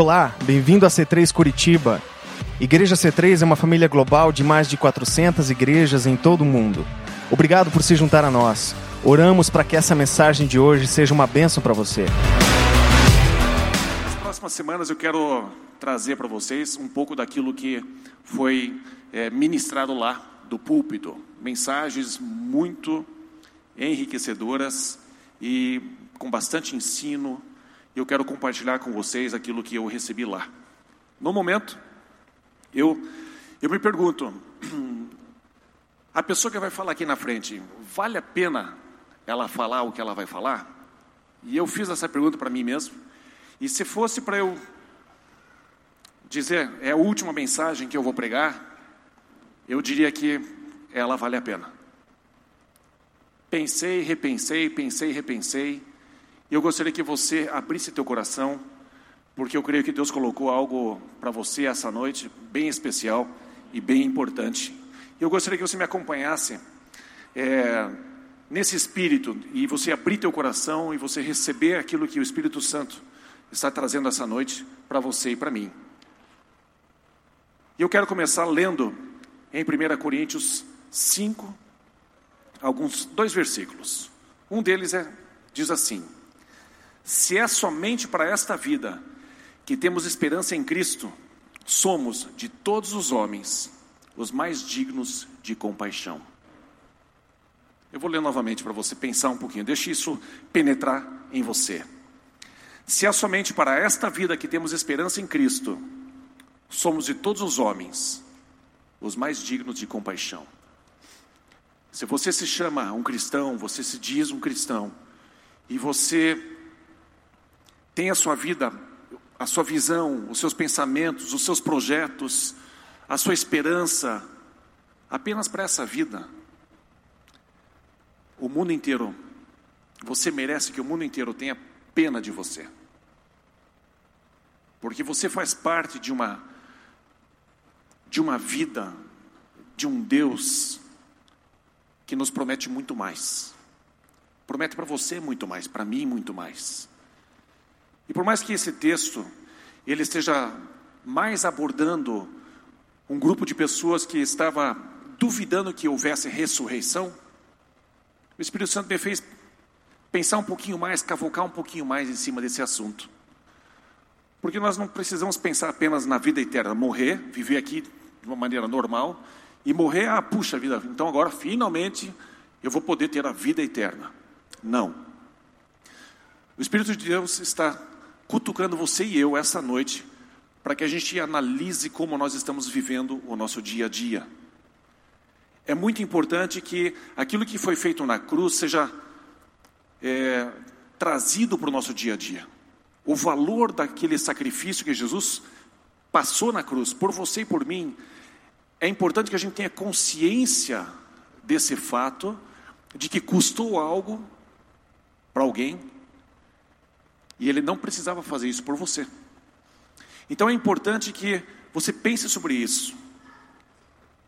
Olá, bem-vindo a C3 Curitiba. Igreja C3 é uma família global de mais de 400 igrejas em todo o mundo. Obrigado por se juntar a nós. Oramos para que essa mensagem de hoje seja uma bênção para você. Nas próximas semanas eu quero trazer para vocês um pouco daquilo que foi é, ministrado lá do púlpito. Mensagens muito enriquecedoras e com bastante ensino. Eu quero compartilhar com vocês aquilo que eu recebi lá. No momento, eu, eu me pergunto: a pessoa que vai falar aqui na frente, vale a pena ela falar o que ela vai falar? E eu fiz essa pergunta para mim mesmo. E se fosse para eu dizer, é a última mensagem que eu vou pregar, eu diria que ela vale a pena. Pensei, repensei, pensei, repensei. E eu gostaria que você abrisse teu coração, porque eu creio que Deus colocou algo para você essa noite bem especial e bem importante. Eu gostaria que você me acompanhasse é, nesse espírito e você abrir teu coração e você receber aquilo que o Espírito Santo está trazendo essa noite para você e para mim. E eu quero começar lendo em 1 Coríntios 5, alguns dois versículos. Um deles é, diz assim: Se é somente para esta vida que temos esperança em Cristo, somos de todos os homens os mais dignos de compaixão. Eu vou ler novamente para você pensar um pouquinho, deixe isso penetrar em você. Se é somente para esta vida que temos esperança em Cristo, somos de todos os homens os mais dignos de compaixão. Se você se chama um cristão, você se diz um cristão, e você tem a sua vida, a sua visão, os seus pensamentos, os seus projetos, a sua esperança apenas para essa vida, o mundo inteiro, você merece que o mundo inteiro tenha pena de você. Porque você faz parte de uma de uma vida de um Deus que nos promete muito mais. Promete para você muito mais, para mim muito mais. E por mais que esse texto ele esteja mais abordando um grupo de pessoas que estava duvidando que houvesse ressurreição, o Espírito Santo me fez pensar um pouquinho mais, cavocar um pouquinho mais em cima desse assunto. Porque nós não precisamos pensar apenas na vida eterna, morrer, viver aqui de uma maneira normal, e morrer, ah, puxa vida, então agora finalmente eu vou poder ter a vida eterna. Não. O Espírito de Deus está cutucando você e eu essa noite para que a gente analise como nós estamos vivendo o nosso dia a dia. É muito importante que aquilo que foi feito na cruz seja é, trazido para o nosso dia a dia. O valor daquele sacrifício que Jesus passou na cruz por você e por mim é importante que a gente tenha consciência desse fato, de que custou algo para alguém, e ele não precisava fazer isso por você. Então é importante que você pense sobre isso.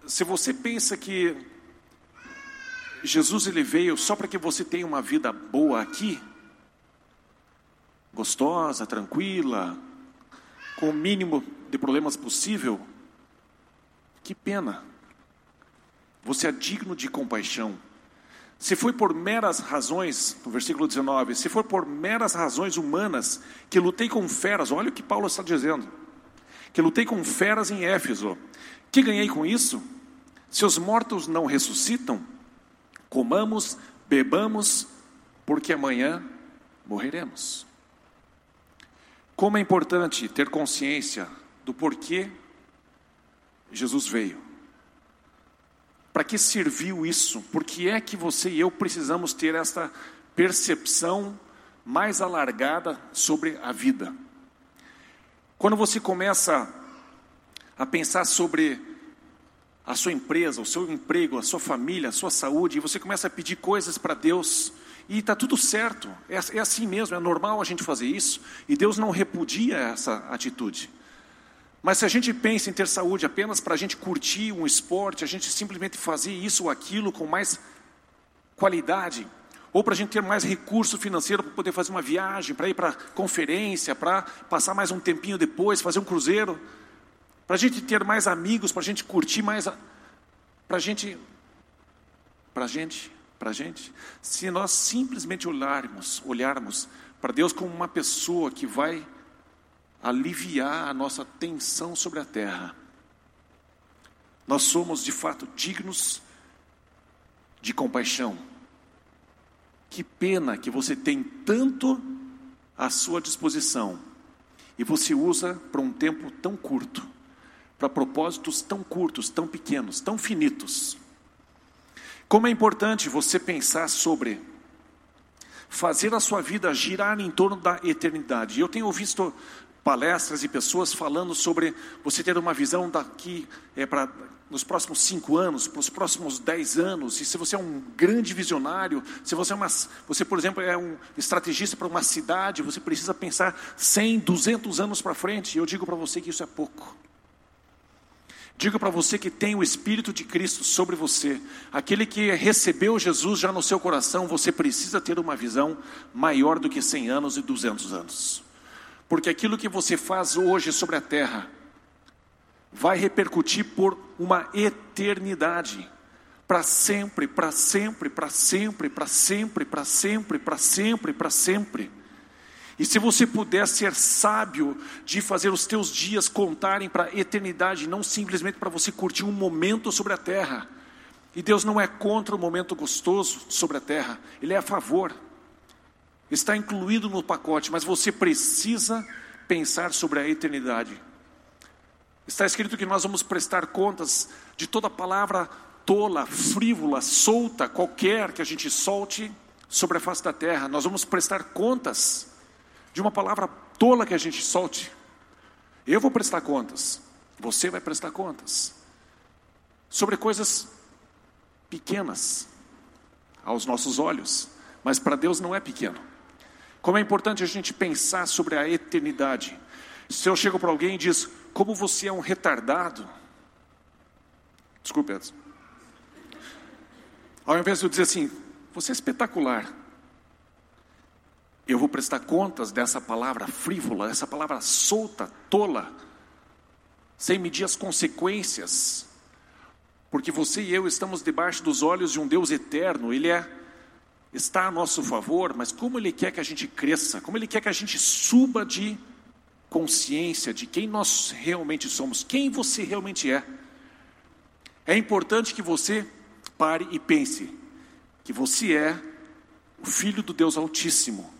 Se você pensa que Jesus ele veio só para que você tenha uma vida boa aqui, gostosa, tranquila, com o mínimo de problemas possível, que pena. Você é digno de compaixão. Se foi por meras razões, no versículo 19, se for por meras razões humanas que lutei com feras, olha o que Paulo está dizendo, que lutei com feras em Éfeso, que ganhei com isso? Se os mortos não ressuscitam, comamos, bebamos, porque amanhã morreremos. Como é importante ter consciência do porquê Jesus veio. Para que serviu isso? Por que é que você e eu precisamos ter esta percepção mais alargada sobre a vida? Quando você começa a pensar sobre a sua empresa, o seu emprego, a sua família, a sua saúde, e você começa a pedir coisas para Deus, e está tudo certo, é, é assim mesmo, é normal a gente fazer isso, e Deus não repudia essa atitude. Mas se a gente pensa em ter saúde apenas para a gente curtir um esporte, a gente simplesmente fazer isso ou aquilo com mais qualidade, ou para a gente ter mais recurso financeiro para poder fazer uma viagem, para ir para conferência, para passar mais um tempinho depois, fazer um cruzeiro, para a gente ter mais amigos, para a gente curtir mais, para a gente, para a gente, para a gente. Se nós simplesmente olharmos, olharmos para Deus como uma pessoa que vai aliviar a nossa tensão sobre a terra, nós somos de fato dignos de compaixão. Que pena que você tem tanto à sua disposição e você usa para um tempo tão curto, para propósitos tão curtos, tão pequenos, tão finitos. Como é importante você pensar sobre fazer a sua vida girar em torno da eternidade. Eu tenho visto palestras e pessoas falando sobre você ter uma visão daqui é, para nos próximos cinco anos, para os próximos dez anos, e se você é um grande visionário, se você é uma, você por exemplo é um estrategista para uma cidade, você precisa pensar 100, 200 anos para frente. E eu digo para você que isso é pouco. Digo para você que tem o Espírito de Cristo sobre você, aquele que recebeu Jesus já no seu coração, você precisa ter uma visão maior do que 100 anos e 200 anos. Porque aquilo que você faz hoje sobre a terra, vai repercutir por uma eternidade. Para sempre, para sempre, para sempre, para sempre, para sempre, para sempre, para sempre. E se você puder ser sábio de fazer os teus dias contarem para a eternidade, não simplesmente para você curtir um momento sobre a terra. E Deus não é contra o momento gostoso sobre a terra, Ele é a favor. Está incluído no pacote, mas você precisa pensar sobre a eternidade. Está escrito que nós vamos prestar contas de toda palavra tola, frívola, solta, qualquer que a gente solte sobre a face da terra. Nós vamos prestar contas de uma palavra tola que a gente solte. Eu vou prestar contas, você vai prestar contas sobre coisas pequenas aos nossos olhos, mas para Deus não é pequeno. Como é importante a gente pensar sobre a eternidade. Se eu chego para alguém e diz, como você é um retardado. Desculpe, Edson. Ao invés de eu dizer assim, você é espetacular, eu vou prestar contas dessa palavra frívola, essa palavra solta, tola, sem medir as consequências, porque você e eu estamos debaixo dos olhos de um Deus eterno, Ele é, está a nosso favor, mas como Ele quer que a gente cresça, como Ele quer que a gente suba de consciência de quem nós realmente somos, quem você realmente é. É importante que você pare e pense que você é o filho do Deus Altíssimo.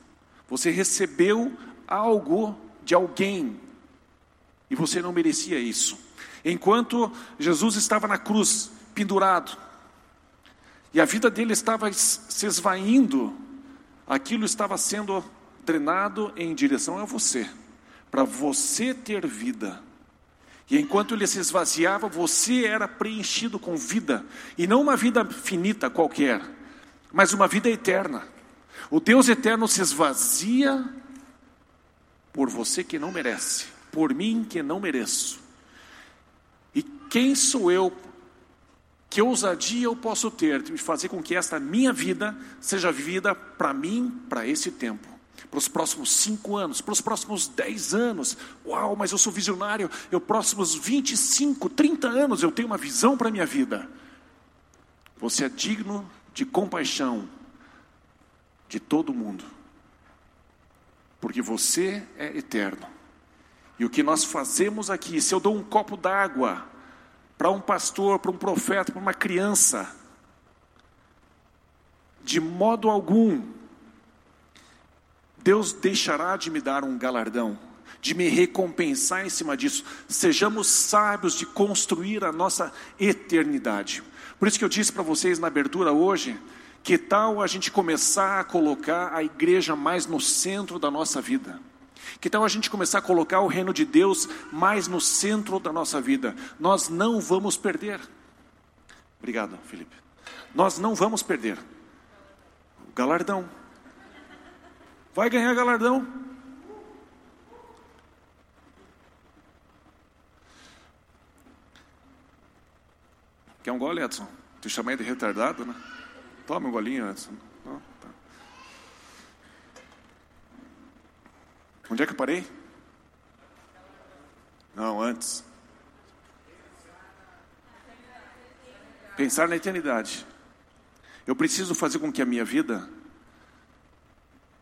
Você recebeu algo de alguém e você não merecia isso. Enquanto Jesus estava na cruz, pendurado, e a vida dele estava se esvaindo, aquilo estava sendo drenado em direção a você para você ter vida. E enquanto ele se esvaziava, você era preenchido com vida, e não uma vida finita qualquer, mas uma vida eterna. O Deus eterno se esvazia por você que não merece, por mim que não mereço. E quem sou eu? Que ousadia eu posso ter de fazer com que esta minha vida seja vivida para mim, para esse tempo? para os próximos cinco anos, para os próximos dez anos. Uau, mas eu sou visionário, eu próximos 25, 30 anos eu tenho uma visão para a minha vida. Você é digno de compaixão de todo mundo, porque você é eterno. E o que nós fazemos aqui, se eu dou um copo d'água para um pastor, para um profeta, para uma criança, de modo algum Deus deixará de me dar um galardão, de me recompensar em cima disso. Sejamos sábios de construir a nossa eternidade. Por isso que eu disse para vocês na abertura hoje, que tal a gente começar a colocar a igreja mais no centro da nossa vida? Que tal a gente começar a colocar o reino de Deus mais no centro da nossa vida? Nós não vamos perder. Obrigado, Felipe. Nós não vamos perder galardão vai ganhar galardão. Quer um gole, Edson? Te chamei de retardado, né? Toma um golinho, Edson. Não, tá. Onde é que eu parei? Não, antes. Pensar na eternidade. Eu preciso fazer com que a minha vida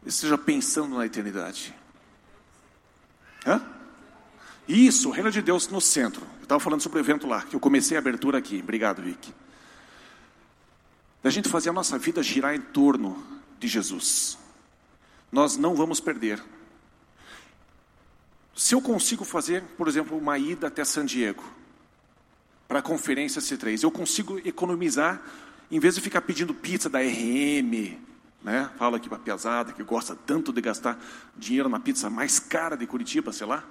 esteja pensando na eternidade. Hã? Isso, o reino de Deus no centro. Eu estava falando sobre o evento lá, que eu comecei a abertura aqui. Obrigado, Vic. Da gente fazer a nossa vida girar em torno de Jesus. Nós não vamos perder. Se eu consigo fazer, por exemplo, uma ida até San Diego, para a conferência C3, eu consigo economizar, em vez de ficar pedindo pizza da RM, né? Fala aqui para a pesada que gosta tanto de gastar dinheiro na pizza mais cara de Curitiba, sei lá.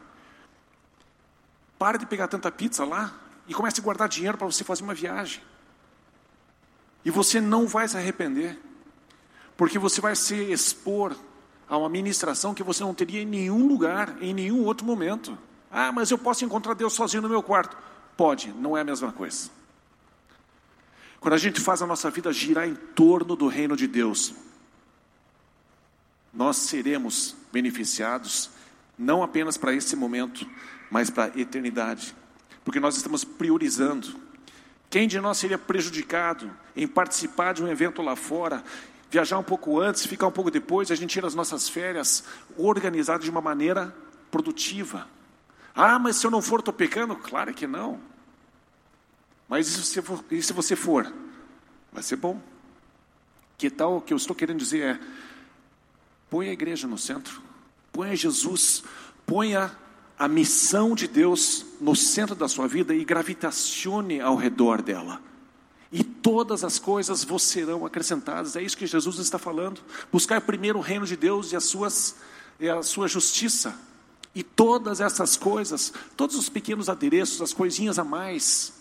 Pare de pegar tanta pizza lá e comece a guardar dinheiro para você fazer uma viagem. E você não vai se arrepender, porque você vai se expor a uma ministração que você não teria em nenhum lugar, em nenhum outro momento. Ah, mas eu posso encontrar Deus sozinho no meu quarto. Pode, não é a mesma coisa. Quando a gente faz a nossa vida girar em torno do reino de Deus, nós seremos beneficiados, não apenas para esse momento, mas para a eternidade, porque nós estamos priorizando. Quem de nós seria prejudicado em participar de um evento lá fora, viajar um pouco antes, ficar um pouco depois, a gente tira as nossas férias organizadas de uma maneira produtiva? Ah, mas se eu não for, estou pecando? Claro que não. Mas e se, for, e se você for? Vai ser bom. Que tal o que eu estou querendo dizer é: Põe a igreja no centro. Ponha Jesus. Ponha a missão de Deus no centro da sua vida e gravitacione ao redor dela. E todas as coisas vos serão acrescentadas. É isso que Jesus está falando. Buscar primeiro o reino de Deus e, as suas, e a sua justiça. E todas essas coisas, todos os pequenos adereços, as coisinhas a mais,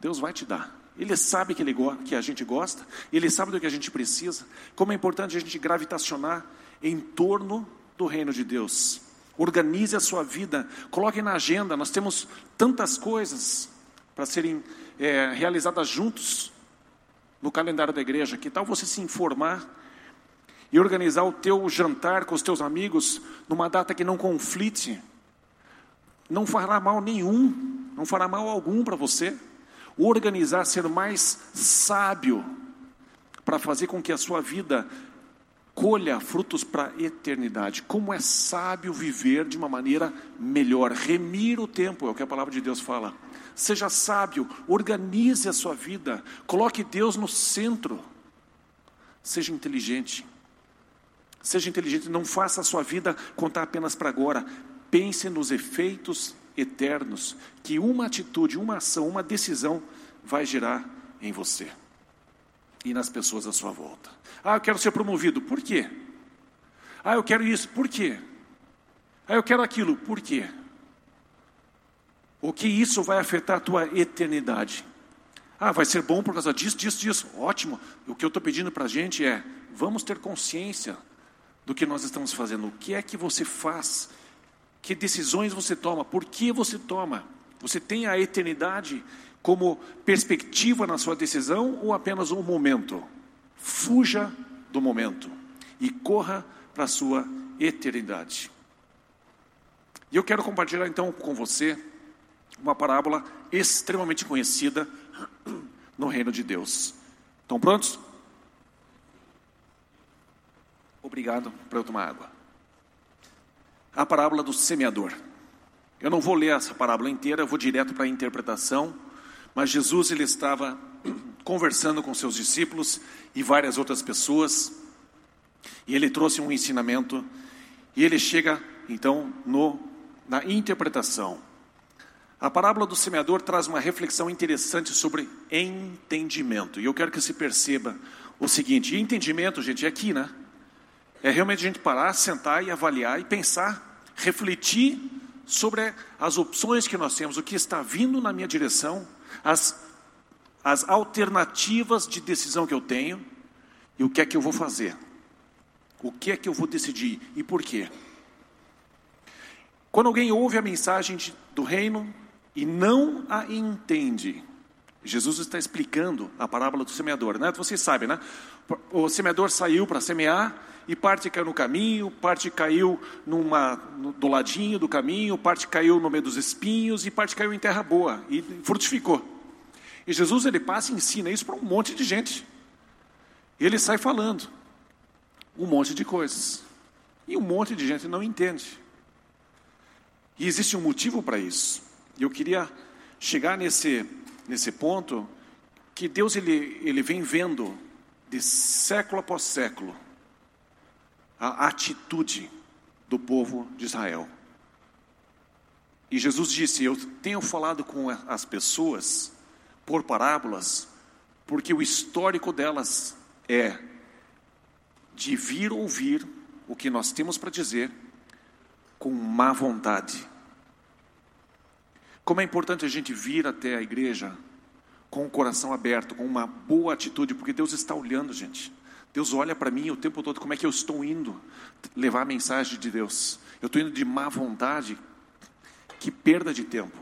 Deus vai te dar. Ele sabe que, ele, que a gente gosta, ele sabe do que a gente precisa, como é importante a gente gravitacionar em torno do reino de Deus. Organize a sua vida, coloque na agenda, nós temos tantas coisas para serem é, realizadas juntos no calendário da igreja. Que tal você se informar e organizar o teu jantar com os teus amigos numa data que não conflite? Não fará mal nenhum, não fará mal algum para você organizar, ser mais sábio, para fazer com que a sua vida colha frutos para a eternidade. Como é sábio viver de uma maneira melhor, remir o tempo, é o que a palavra de Deus fala. Seja sábio, organize a sua vida, coloque Deus no centro. Seja inteligente. Seja inteligente, não faça a sua vida contar apenas para agora. Pense nos efeitos eternos que uma atitude, uma ação, uma decisão vai gerar em você e nas pessoas à sua volta. Ah, eu quero ser promovido, por quê? Ah, eu quero isso, por quê? Ah, eu quero aquilo, por quê? O que isso vai afetar a tua eternidade? Ah, vai ser bom por causa disso, disso, disso. Ótimo. O que eu estou pedindo para a gente é: vamos ter consciência do que nós estamos fazendo. O que é que você faz que decisões você toma? Por que você toma? Você tem a eternidade como perspectiva na sua decisão ou apenas um momento? Fuja do momento e corra para a sua eternidade. E eu quero compartilhar então com você uma parábola extremamente conhecida no reino de Deus. Estão prontos? Obrigado para eu tomar água a parábola do semeador. Eu não vou ler essa parábola inteira, eu vou direto para a interpretação, mas Jesus ele estava conversando com seus discípulos e várias outras pessoas, e ele trouxe um ensinamento, e ele chega então no, na interpretação. A parábola do semeador traz uma reflexão interessante sobre entendimento, e eu quero que se perceba o seguinte: entendimento, gente, é aqui, né? É realmente a gente parar, sentar e avaliar e pensar, refletir sobre as opções que nós temos, o que está vindo na minha direção, as, as alternativas de decisão que eu tenho e o que é que eu vou fazer. O que é que eu vou decidir e por quê? Quando alguém ouve a mensagem de, do reino e não a entende, Jesus está explicando a parábola do semeador, né? Vocês sabem, né? O semeador saiu para semear e parte caiu no caminho, parte caiu numa, do ladinho do caminho, parte caiu no meio dos espinhos e parte caiu em terra boa e frutificou. E Jesus ele passa e ensina isso para um monte de gente. Ele sai falando um monte de coisas. E um monte de gente não entende. E existe um motivo para isso. E eu queria chegar nesse nesse ponto que Deus ele, ele vem vendo de século após século a atitude do povo de Israel. E Jesus disse: Eu tenho falado com as pessoas por parábolas, porque o histórico delas é de vir ouvir o que nós temos para dizer com má vontade. Como é importante a gente vir até a igreja com o coração aberto, com uma boa atitude, porque Deus está olhando, gente. Deus olha para mim o tempo todo, como é que eu estou indo levar a mensagem de Deus. Eu estou indo de má vontade, que perda de tempo.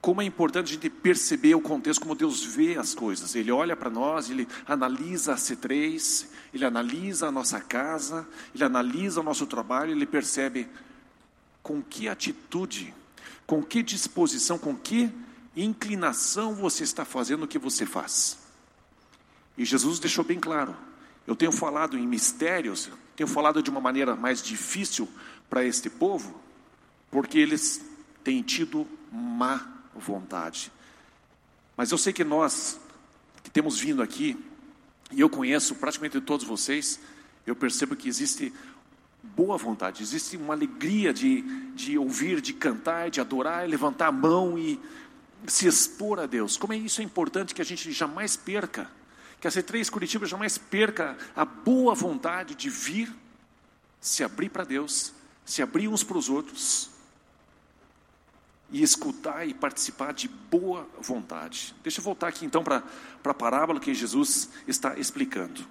Como é importante a gente perceber o contexto, como Deus vê as coisas. Ele olha para nós, ele analisa a C3, ele analisa a nossa casa, ele analisa o nosso trabalho, ele percebe com que atitude com que disposição, com que inclinação você está fazendo o que você faz? E Jesus deixou bem claro. Eu tenho falado em mistérios, tenho falado de uma maneira mais difícil para este povo, porque eles têm tido má vontade. Mas eu sei que nós, que temos vindo aqui, e eu conheço praticamente todos vocês, eu percebo que existe boa vontade, existe uma alegria de, de ouvir, de cantar, de adorar, levantar a mão e se expor a Deus. Como é isso é importante que a gente jamais perca, que a C3 Curitiba jamais perca a boa vontade de vir, se abrir para Deus, se abrir uns para os outros e escutar e participar de boa vontade. Deixa eu voltar aqui então para a parábola que Jesus está explicando.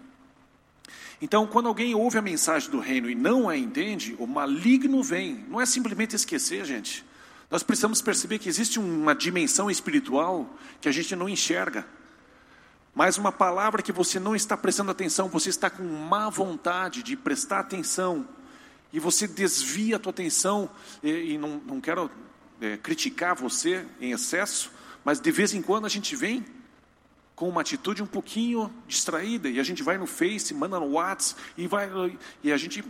Então, quando alguém ouve a mensagem do reino e não a entende, o maligno vem. Não é simplesmente esquecer, gente. Nós precisamos perceber que existe uma dimensão espiritual que a gente não enxerga. Mas uma palavra que você não está prestando atenção, você está com má vontade de prestar atenção, e você desvia a tua atenção, e, e não, não quero é, criticar você em excesso, mas de vez em quando a gente vem com uma atitude um pouquinho distraída e a gente vai no Face, manda no WhatsApp e vai e a gente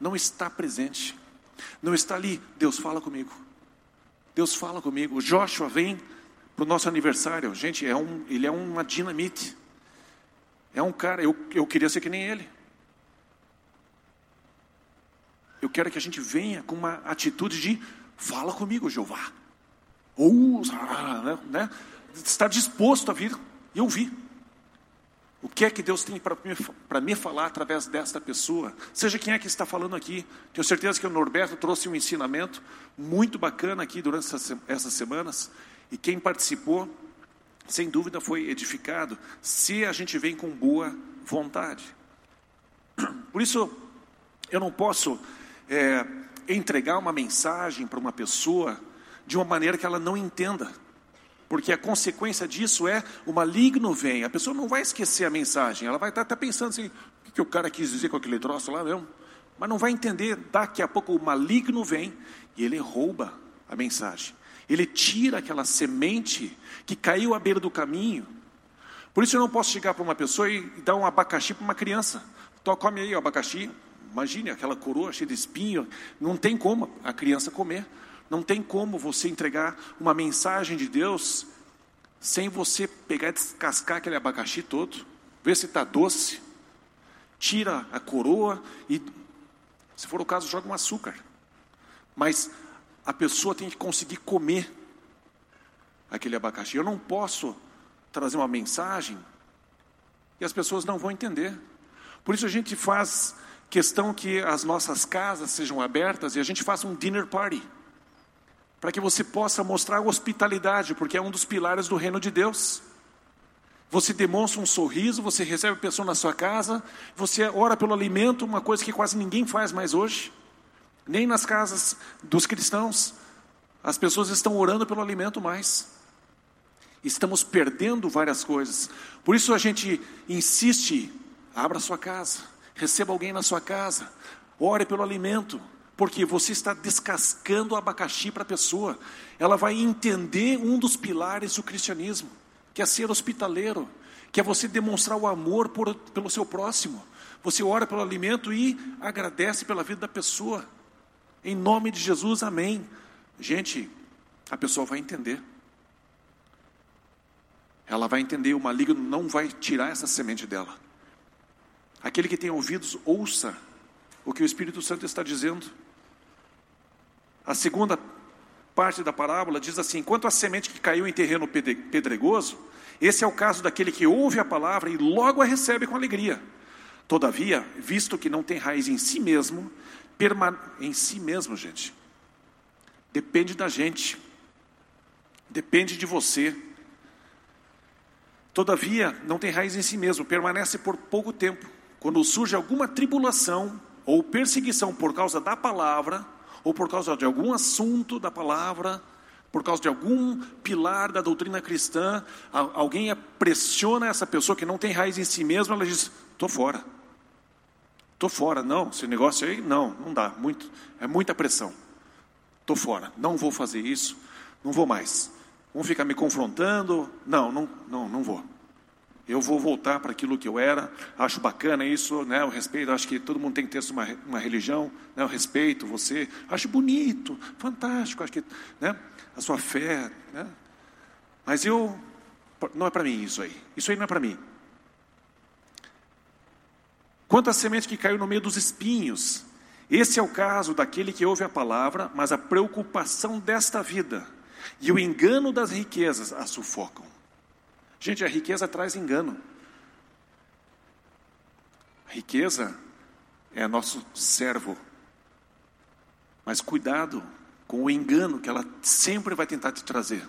não está presente. Não está ali, Deus fala comigo. Deus fala comigo. O Joshua vem para o nosso aniversário. Gente, é um, ele é uma dinamite. É um cara, eu, eu queria ser que nem ele. Eu quero que a gente venha com uma atitude de fala comigo, Jeová. Ou, né? Estar disposto a vir e ouvir. O que é que Deus tem para me, me falar através desta pessoa? Seja quem é que está falando aqui. Tenho certeza que o Norberto trouxe um ensinamento muito bacana aqui durante essas, essas semanas. E quem participou, sem dúvida, foi edificado. Se a gente vem com boa vontade. Por isso, eu não posso é, entregar uma mensagem para uma pessoa de uma maneira que ela não entenda porque a consequência disso é o maligno vem. A pessoa não vai esquecer a mensagem, ela vai estar até pensando assim: o que, que o cara quis dizer com aquele troço lá mesmo? Mas não vai entender. Daqui a pouco o maligno vem e ele rouba a mensagem. Ele tira aquela semente que caiu à beira do caminho. Por isso eu não posso chegar para uma pessoa e dar um abacaxi para uma criança. Então, come aí o abacaxi. Imagine aquela coroa cheia de espinho. Não tem como a criança comer. Não tem como você entregar uma mensagem de Deus sem você pegar e descascar aquele abacaxi todo, ver se está doce, tira a coroa e, se for o caso, joga um açúcar. Mas a pessoa tem que conseguir comer aquele abacaxi. Eu não posso trazer uma mensagem e as pessoas não vão entender. Por isso a gente faz questão que as nossas casas sejam abertas e a gente faça um dinner party para que você possa mostrar hospitalidade, porque é um dos pilares do reino de Deus. Você demonstra um sorriso, você recebe a pessoa na sua casa, você ora pelo alimento, uma coisa que quase ninguém faz mais hoje, nem nas casas dos cristãos. As pessoas estão orando pelo alimento mais. Estamos perdendo várias coisas. Por isso a gente insiste: abra sua casa, receba alguém na sua casa, ore pelo alimento, porque você está descascando o abacaxi para a pessoa. Ela vai entender um dos pilares do cristianismo, que é ser hospitaleiro, que é você demonstrar o amor por, pelo seu próximo. Você ora pelo alimento e agradece pela vida da pessoa. Em nome de Jesus, amém. Gente, a pessoa vai entender. Ela vai entender, o maligno não vai tirar essa semente dela. Aquele que tem ouvidos, ouça o que o Espírito Santo está dizendo. A segunda parte da parábola diz assim: quanto à semente que caiu em terreno pedregoso, esse é o caso daquele que ouve a palavra e logo a recebe com alegria. Todavia, visto que não tem raiz em si mesmo, permane... em si mesmo, gente, depende da gente, depende de você. Todavia, não tem raiz em si mesmo, permanece por pouco tempo. Quando surge alguma tribulação ou perseguição por causa da palavra, ou por causa de algum assunto da palavra, por causa de algum pilar da doutrina cristã, alguém pressiona essa pessoa que não tem raiz em si mesma, ela diz: estou fora. Estou fora, não, esse negócio aí, não, não dá, muito, é muita pressão. Estou fora, não vou fazer isso, não vou mais. Vão ficar me confrontando, não, não, não, não vou. Eu vou voltar para aquilo que eu era. Acho bacana isso, né? O respeito. Acho que todo mundo tem que ter uma, uma religião, né? O respeito, você. Acho bonito, fantástico. Acho que, né? A sua fé, né? Mas eu não é para mim isso aí. Isso aí não é para mim. Quanto à semente que caiu no meio dos espinhos, esse é o caso daquele que ouve a palavra, mas a preocupação desta vida e o engano das riquezas a sufocam. Gente, a riqueza traz engano. A riqueza é nosso servo. Mas cuidado com o engano que ela sempre vai tentar te trazer.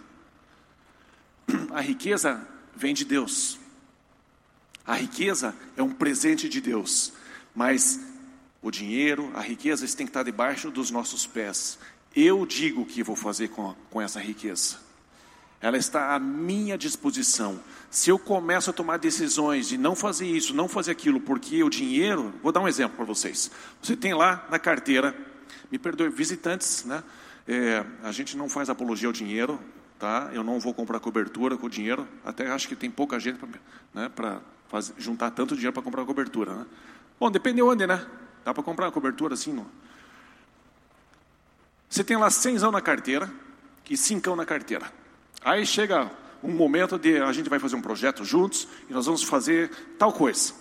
A riqueza vem de Deus. A riqueza é um presente de Deus, mas o dinheiro, a riqueza, isso tem que estar debaixo dos nossos pés. Eu digo o que vou fazer com, com essa riqueza ela está à minha disposição. Se eu começo a tomar decisões de não fazer isso, não fazer aquilo, porque o dinheiro, vou dar um exemplo para vocês. Você tem lá na carteira, me perdoe, visitantes, né? É, a gente não faz apologia ao dinheiro, tá? Eu não vou comprar cobertura com o dinheiro, até acho que tem pouca gente para né, juntar tanto dinheiro para comprar cobertura, né? Bom, depende de onde, né? Dá para comprar cobertura assim, não? Você tem lá 100 na carteira e 5 na carteira. Aí chega um momento de a gente vai fazer um projeto juntos e nós vamos fazer tal coisa.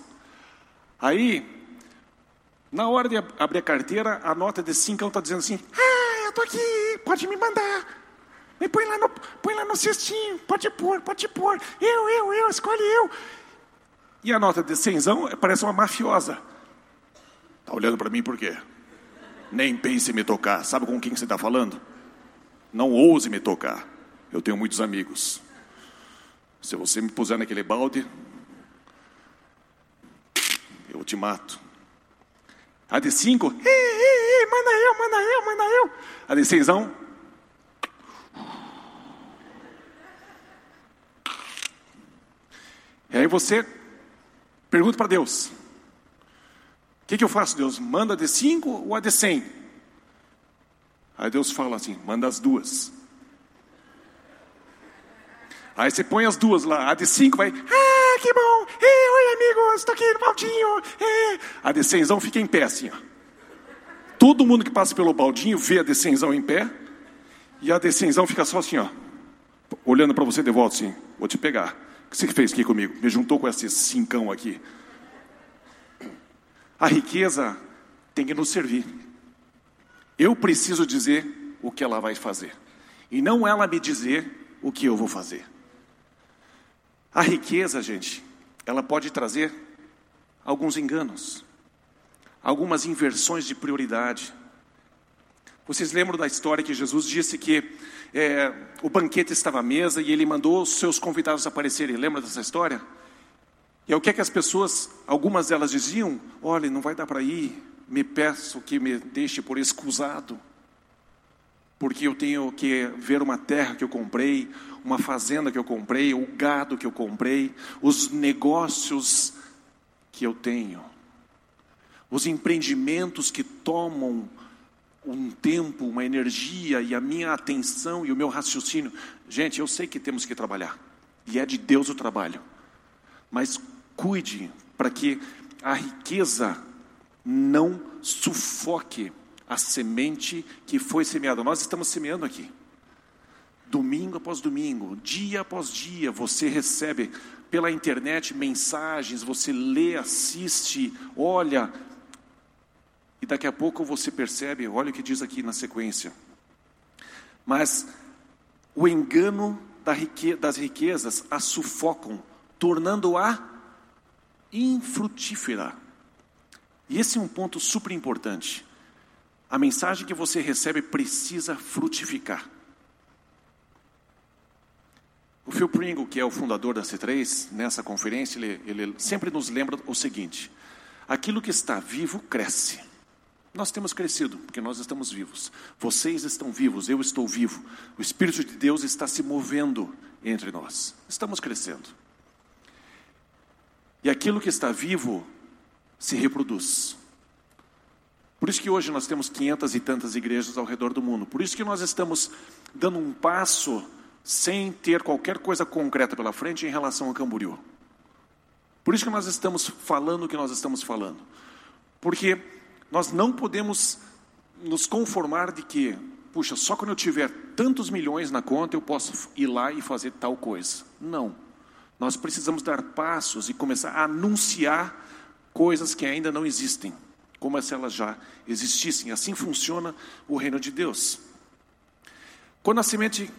Aí, na hora de abrir a carteira, a nota de 5 está dizendo assim: Ah, eu tô aqui, pode me mandar. Me põe lá no, põe lá no cestinho, pode pôr, pode pôr. Eu, eu, eu, escolhe eu. E a nota de 100 parece uma mafiosa. Está olhando para mim por quê? Nem pense em me tocar. Sabe com quem você está falando? Não ouse me tocar. Eu tenho muitos amigos. Se você me puser naquele balde, eu te mato. A de cinco, manda eu, manda eu, manda eu. A de seisão, E aí você pergunta para Deus: O que, que eu faço, Deus? Manda a de cinco ou a de cem? Aí Deus fala assim: manda as duas. Aí você põe as duas lá, a de 5 vai, ah, que bom, Ei, oi amigos, estou aqui no baldinho. Ei. A de 100 fica em pé assim, ó. Todo mundo que passa pelo baldinho vê a de 100 em pé, e a de 100 fica só assim, ó, olhando para você de volta assim, vou te pegar. O que você fez aqui comigo? Me juntou com esse cincão aqui. A riqueza tem que nos servir. Eu preciso dizer o que ela vai fazer. E não ela me dizer o que eu vou fazer. A riqueza, gente, ela pode trazer alguns enganos, algumas inversões de prioridade. Vocês lembram da história que Jesus disse que é, o banquete estava à mesa e ele mandou os seus convidados aparecerem? Lembra dessa história? E é o que é que as pessoas, algumas delas diziam: Olha, não vai dar para ir, me peço que me deixe por excusado. porque eu tenho que ver uma terra que eu comprei, uma fazenda que eu comprei, o gado que eu comprei, os negócios que eu tenho, os empreendimentos que tomam um tempo, uma energia e a minha atenção e o meu raciocínio. Gente, eu sei que temos que trabalhar, e é de Deus o trabalho, mas cuide para que a riqueza não sufoque a semente que foi semeada. Nós estamos semeando aqui. Domingo após domingo, dia após dia, você recebe pela internet mensagens, você lê, assiste, olha, e daqui a pouco você percebe, olha o que diz aqui na sequência. Mas o engano das riquezas a sufocam, tornando-a infrutífera. E esse é um ponto super importante. A mensagem que você recebe precisa frutificar. O Phil Pringle, que é o fundador da C3, nessa conferência, ele, ele sempre nos lembra o seguinte: aquilo que está vivo cresce. Nós temos crescido, porque nós estamos vivos. Vocês estão vivos, eu estou vivo. O Espírito de Deus está se movendo entre nós. Estamos crescendo. E aquilo que está vivo se reproduz. Por isso que hoje nós temos quinhentas e tantas igrejas ao redor do mundo. Por isso que nós estamos dando um passo sem ter qualquer coisa concreta pela frente em relação a Camboriú. Por isso que nós estamos falando o que nós estamos falando. Porque nós não podemos nos conformar de que, puxa, só quando eu tiver tantos milhões na conta eu posso ir lá e fazer tal coisa. Não. Nós precisamos dar passos e começar a anunciar coisas que ainda não existem, como se elas já existissem. Assim funciona o reino de Deus. Quando a semente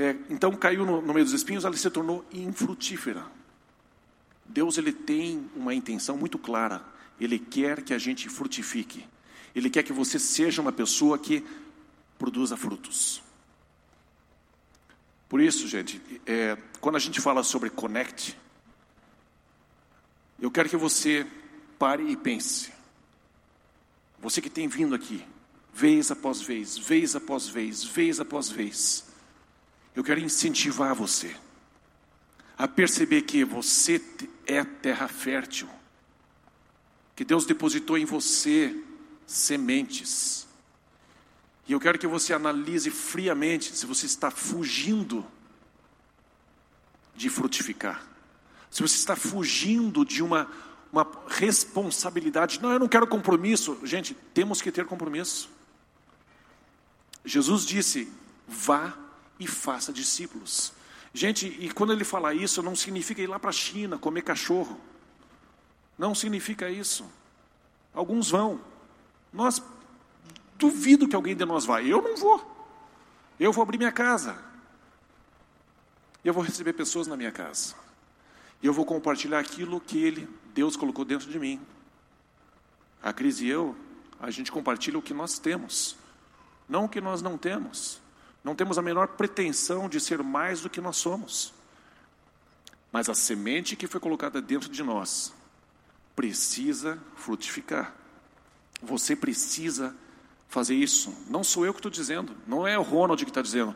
é, então caiu no, no meio dos espinhos, ela se tornou infrutífera. Deus ele tem uma intenção muito clara. Ele quer que a gente frutifique. Ele quer que você seja uma pessoa que produza frutos. Por isso, gente, é, quando a gente fala sobre connect, eu quero que você pare e pense. Você que tem vindo aqui, vez após vez, vez após vez, vez após vez, eu quero incentivar você a perceber que você é terra fértil, que Deus depositou em você sementes, e eu quero que você analise friamente se você está fugindo de frutificar. Se você está fugindo de uma, uma responsabilidade. Não, eu não quero compromisso. Gente, temos que ter compromisso. Jesus disse: vá e faça discípulos. Gente, e quando ele fala isso, não significa ir lá para a China comer cachorro. Não significa isso. Alguns vão. Nós Duvido que alguém de nós vá. Eu não vou. Eu vou abrir minha casa. Eu vou receber pessoas na minha casa. E eu vou compartilhar aquilo que Ele, Deus, colocou dentro de mim. A Cris e eu, a gente compartilha o que nós temos, não o que nós não temos. Não temos a menor pretensão de ser mais do que nós somos. Mas a semente que foi colocada dentro de nós precisa frutificar. Você precisa fazer isso. Não sou eu que estou dizendo, não é o Ronald que está dizendo,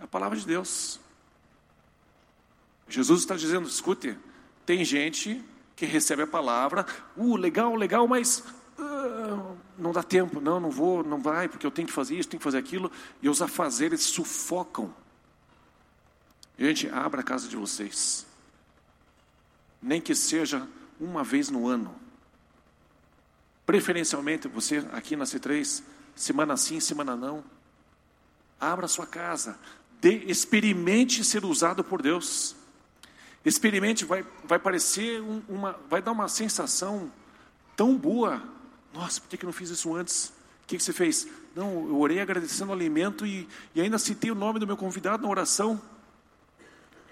é a palavra de Deus. Jesus está dizendo: escute, tem gente que recebe a palavra, uh, legal, legal, mas uh, não dá tempo, não, não vou, não vai, porque eu tenho que fazer isso, tenho que fazer aquilo, e os afazeres sufocam. Gente, abra a casa de vocês, nem que seja uma vez no ano. Preferencialmente, você aqui na C3, semana sim, semana não. Abra a sua casa, de, experimente ser usado por Deus. Experimente, vai, vai parecer um, uma, vai dar uma sensação tão boa. Nossa, por que, eu não fiz isso antes? O que, você fez? Não, eu orei agradecendo o alimento e, e ainda citei o nome do meu convidado na oração.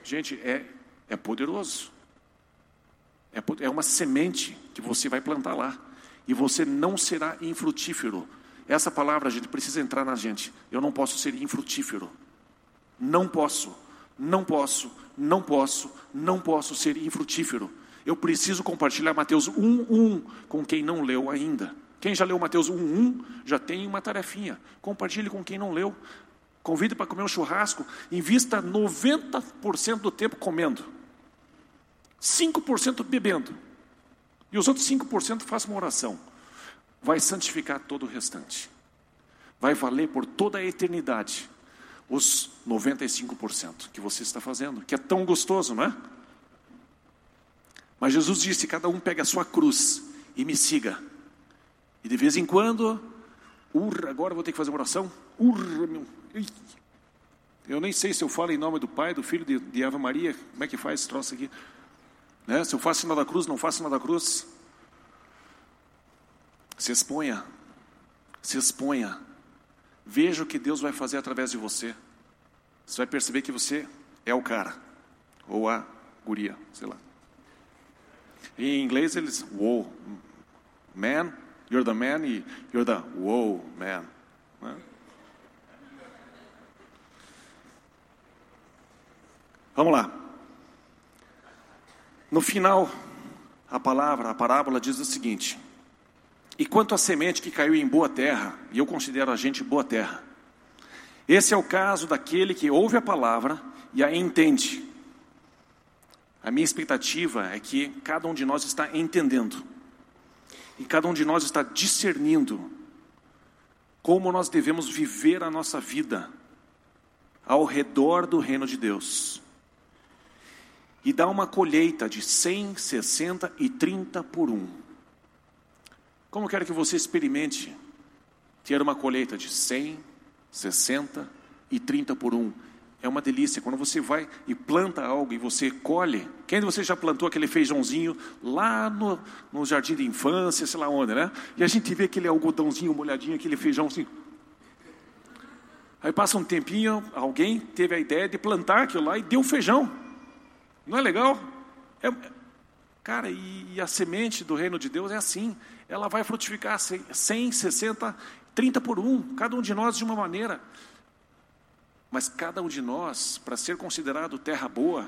Gente, é, é poderoso. É, é uma semente que você vai plantar lá. E você não será infrutífero. Essa palavra, gente precisa entrar na gente. Eu não posso ser infrutífero. Não posso, não posso, não posso, não posso ser infrutífero. Eu preciso compartilhar Mateus 1:1 com quem não leu ainda. Quem já leu Mateus 1:1 já tem uma tarefinha. Compartilhe com quem não leu. convide para comer um churrasco, invista 90% do tempo comendo, 5% bebendo, e os outros 5% faça uma oração. Vai santificar todo o restante. Vai valer por toda a eternidade os 95% que você está fazendo, que é tão gostoso, não é? Mas Jesus disse: cada um pega a sua cruz e me siga. E de vez em quando, urra, agora vou ter que fazer uma oração. Urra, meu. Eu nem sei se eu falo em nome do Pai, do Filho de, de Ave Maria, como é que faz esse troço aqui? Né? Se eu faço sinal da cruz, não faço sinal da cruz. Se exponha, se exponha. Veja o que Deus vai fazer através de você. Você vai perceber que você é o cara, ou a guria, sei lá. Em inglês eles, wow, man, you're the man, e you're the wow, man. Né? Vamos lá. No final, a palavra, a parábola diz o seguinte: E quanto à semente que caiu em boa terra, e eu considero a gente boa terra, esse é o caso daquele que ouve a palavra e a entende. A minha expectativa é que cada um de nós está entendendo, e cada um de nós está discernindo como nós devemos viver a nossa vida ao redor do reino de Deus. E dá uma colheita de 100, 60 e 30 por um. Como quero que você experimente ter uma colheita de 100, 60 e 30 por um? É uma delícia. Quando você vai e planta algo e você colhe. Quem de vocês já plantou aquele feijãozinho lá no, no jardim de infância, sei lá onde, né? E a gente vê aquele algodãozinho molhadinho, aquele feijão assim. Aí passa um tempinho, alguém teve a ideia de plantar aquilo lá e deu feijão. Não é legal? É, cara, e, e a semente do reino de Deus é assim. Ela vai frutificar 100, 60, 30 por um, cada um de nós de uma maneira. Mas cada um de nós, para ser considerado terra boa,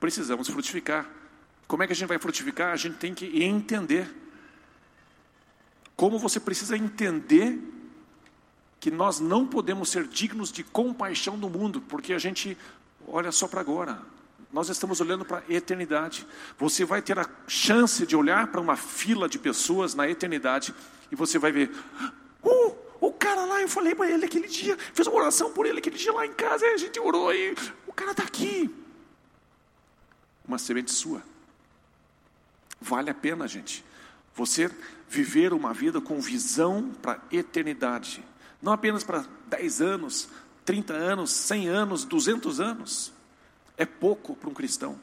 precisamos frutificar. Como é que a gente vai frutificar? A gente tem que entender. Como você precisa entender que nós não podemos ser dignos de compaixão do mundo, porque a gente olha só para agora. Nós estamos olhando para a eternidade. Você vai ter a chance de olhar para uma fila de pessoas na eternidade e você vai ver, cara lá, eu falei para ele aquele dia, fiz uma oração por ele aquele dia lá em casa, a gente orou e o cara está aqui. Uma semente sua. Vale a pena, gente. Você viver uma vida com visão para a eternidade. Não apenas para 10 anos, 30 anos, 100 anos, 200 anos. É pouco para um cristão.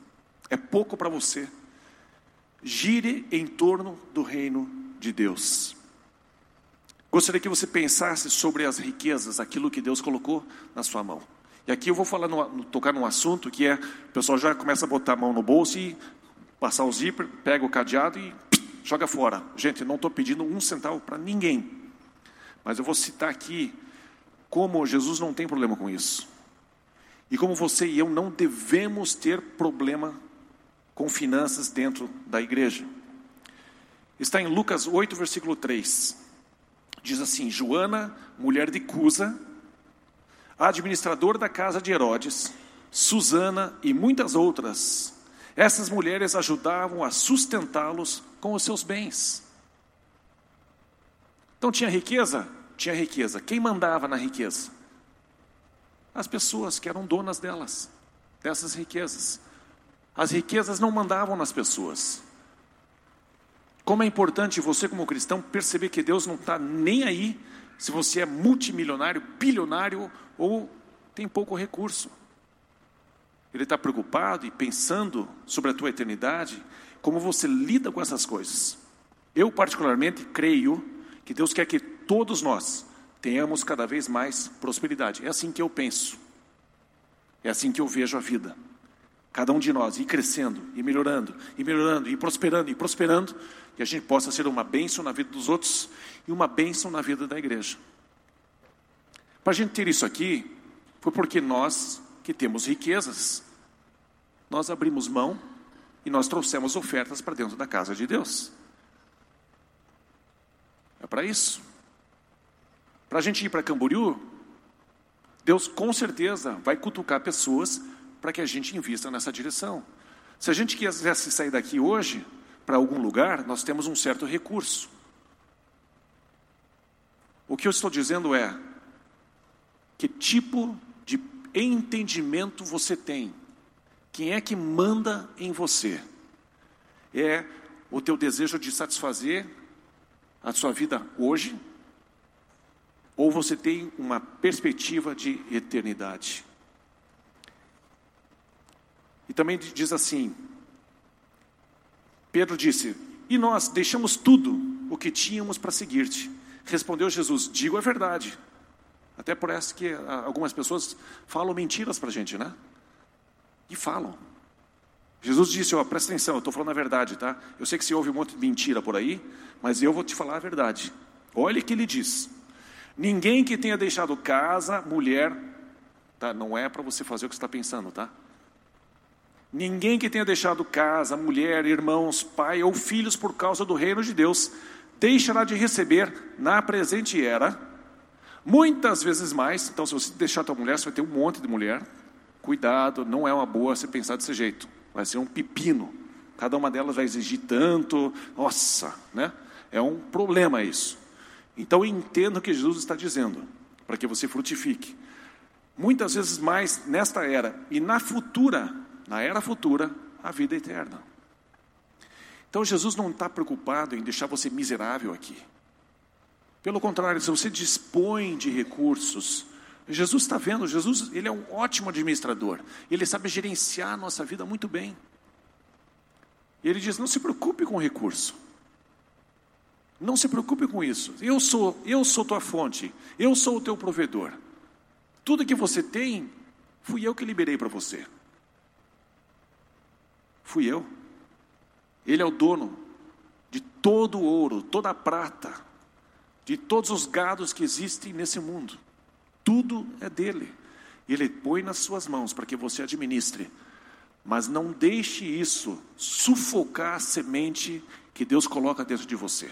É pouco para você. Gire em torno do reino de Deus. Gostaria que você pensasse sobre as riquezas, aquilo que Deus colocou na sua mão. E aqui eu vou falar no, tocar num assunto que é, o pessoal já começa a botar a mão no bolso e passar o zíper, pega o cadeado e joga fora. Gente, não estou pedindo um centavo para ninguém. Mas eu vou citar aqui como Jesus não tem problema com isso. E como você e eu não devemos ter problema com finanças dentro da igreja. Está em Lucas 8, versículo 3. Diz assim: Joana, mulher de Cusa, administrador da casa de Herodes, Susana e muitas outras. Essas mulheres ajudavam a sustentá-los com os seus bens. Então tinha riqueza? Tinha riqueza. Quem mandava na riqueza? As pessoas que eram donas delas, dessas riquezas. As riquezas não mandavam nas pessoas. Como é importante você, como cristão, perceber que Deus não está nem aí se você é multimilionário, bilionário ou tem pouco recurso. Ele está preocupado e pensando sobre a tua eternidade, como você lida com essas coisas. Eu, particularmente, creio que Deus quer que todos nós tenhamos cada vez mais prosperidade. É assim que eu penso, é assim que eu vejo a vida. Cada um de nós ir crescendo, e melhorando, e melhorando, e prosperando, e prosperando, que a gente possa ser uma bênção na vida dos outros e uma bênção na vida da igreja. Para a gente ter isso aqui, foi porque nós, que temos riquezas, nós abrimos mão e nós trouxemos ofertas para dentro da casa de Deus. É para isso. Para a gente ir para Camboriú, Deus com certeza vai cutucar pessoas para que a gente invista nessa direção. Se a gente quisesse sair daqui hoje para algum lugar, nós temos um certo recurso. O que eu estou dizendo é que tipo de entendimento você tem? Quem é que manda em você? É o teu desejo de satisfazer a sua vida hoje? Ou você tem uma perspectiva de eternidade? E também diz assim: Pedro disse: E nós deixamos tudo o que tínhamos para seguir-te. Respondeu Jesus: Digo a verdade. Até parece que ah, algumas pessoas falam mentiras para a gente, né? E falam. Jesus disse: Ó, presta atenção, eu estou falando a verdade, tá? Eu sei que você ouve um monte de mentira por aí, mas eu vou te falar a verdade. Olha o que ele diz: Ninguém que tenha deixado casa, mulher, tá? Não é para você fazer o que está pensando, tá? Ninguém que tenha deixado casa, mulher, irmãos, pai ou filhos por causa do reino de Deus, deixará de receber na presente era muitas vezes mais. Então, se você deixar tua mulher, você vai ter um monte de mulher. Cuidado, não é uma boa você pensar desse jeito. Vai ser um pepino. Cada uma delas vai exigir tanto. Nossa, né? É um problema isso. Então, entenda o que Jesus está dizendo, para que você frutifique. Muitas vezes mais nesta era e na futura, na era futura, a vida eterna. Então Jesus não está preocupado em deixar você miserável aqui. Pelo contrário, se você dispõe de recursos, Jesus está vendo, Jesus ele é um ótimo administrador, ele sabe gerenciar a nossa vida muito bem. E ele diz: não se preocupe com o recurso. Não se preocupe com isso. Eu sou, eu sou tua fonte, eu sou o teu provedor. Tudo que você tem, fui eu que liberei para você. Fui eu. Ele é o dono de todo o ouro, toda a prata, de todos os gados que existem nesse mundo. Tudo é dele. Ele põe nas suas mãos para que você administre. Mas não deixe isso sufocar a semente que Deus coloca dentro de você.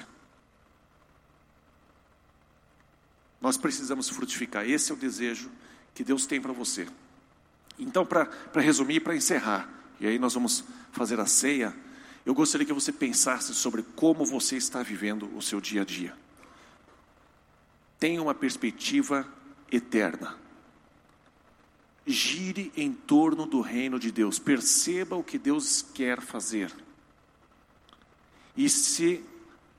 Nós precisamos frutificar. Esse é o desejo que Deus tem para você. Então, para resumir, para encerrar, e aí nós vamos fazer a ceia. Eu gostaria que você pensasse sobre como você está vivendo o seu dia a dia. Tenha uma perspectiva eterna. Gire em torno do reino de Deus. Perceba o que Deus quer fazer. E se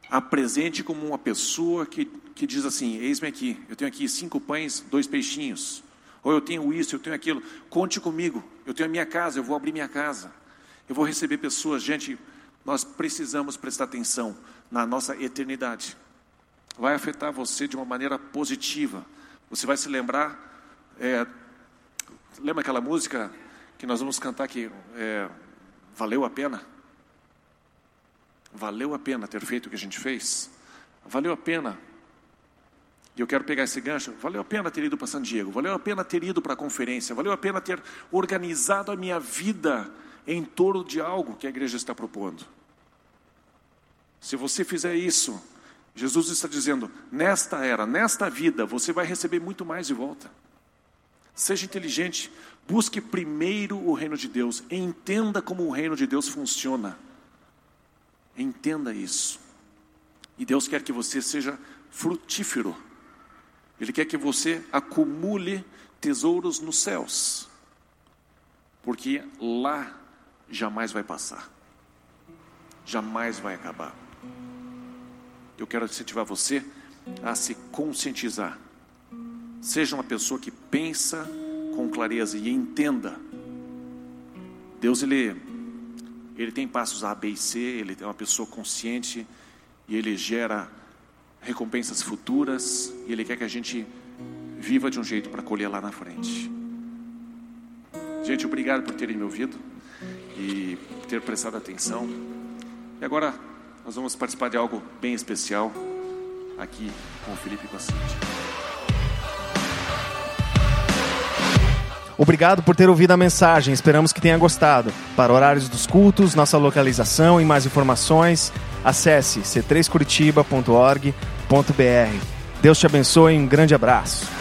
apresente como uma pessoa que, que diz assim: Eis-me aqui, eu tenho aqui cinco pães, dois peixinhos. Ou eu tenho isso, eu tenho aquilo. Conte comigo. Eu tenho a minha casa, eu vou abrir minha casa. Eu vou receber pessoas. Gente, nós precisamos prestar atenção na nossa eternidade. Vai afetar você de uma maneira positiva. Você vai se lembrar. É, lembra aquela música que nós vamos cantar que é, valeu a pena? Valeu a pena ter feito o que a gente fez? Valeu a pena e eu quero pegar esse gancho. Valeu a pena ter ido para San Diego, valeu a pena ter ido para a conferência, valeu a pena ter organizado a minha vida em torno de algo que a igreja está propondo. Se você fizer isso, Jesus está dizendo: nesta era, nesta vida, você vai receber muito mais de volta. Seja inteligente, busque primeiro o reino de Deus, entenda como o reino de Deus funciona. Entenda isso. E Deus quer que você seja frutífero ele quer que você acumule tesouros nos céus, porque lá jamais vai passar, jamais vai acabar. Eu quero incentivar você a se conscientizar. Seja uma pessoa que pensa com clareza e entenda. Deus ele ele tem passos A, B e C, ele é uma pessoa consciente e ele gera recompensas futuras e Ele quer que a gente viva de um jeito para colher lá na frente. Gente, obrigado por terem me ouvido e ter prestado atenção. E agora nós vamos participar de algo bem especial aqui com o Felipe e. Obrigado por ter ouvido a mensagem, esperamos que tenha gostado. Para horários dos cultos, nossa localização e mais informações, acesse c3curitiba.org.br. Deus te abençoe um grande abraço.